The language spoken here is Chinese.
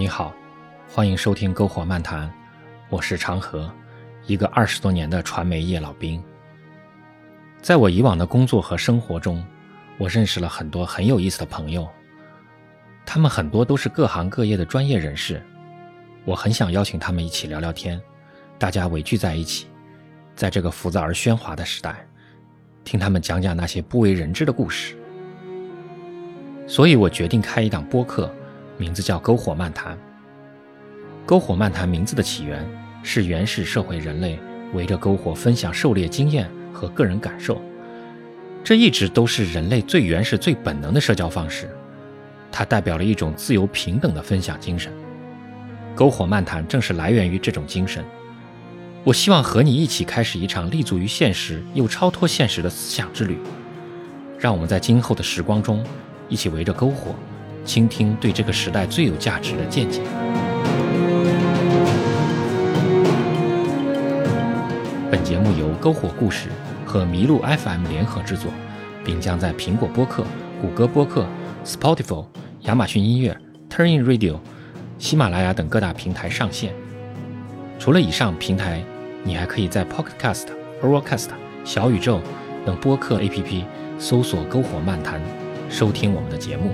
你好，欢迎收听篝火漫谈，我是长河，一个二十多年的传媒业老兵。在我以往的工作和生活中，我认识了很多很有意思的朋友，他们很多都是各行各业的专业人士，我很想邀请他们一起聊聊天，大家围聚在一起，在这个浮躁而喧哗的时代，听他们讲讲那些不为人知的故事。所以我决定开一档播客，名字叫《篝火漫谈》。篝火漫谈名字的起源是原始社会人类围着篝火分享狩猎经验和个人感受，这一直都是人类最原始、最本能的社交方式。它代表了一种自由平等的分享精神。篝火漫谈正是来源于这种精神。我希望和你一起开始一场立足于现实又超脱现实的思想之旅。让我们在今后的时光中。一起围着篝火，倾听对这个时代最有价值的见解。本节目由篝火故事和麋鹿 FM 联合制作，并将在苹果播客、谷歌播客、Spotify、亚马逊音乐、Turning Radio、喜马拉雅等各大平台上线。除了以上平台，你还可以在 Pocket Cast、Overcast、小宇宙等播客 APP 搜索“篝火漫谈”。收听我们的节目。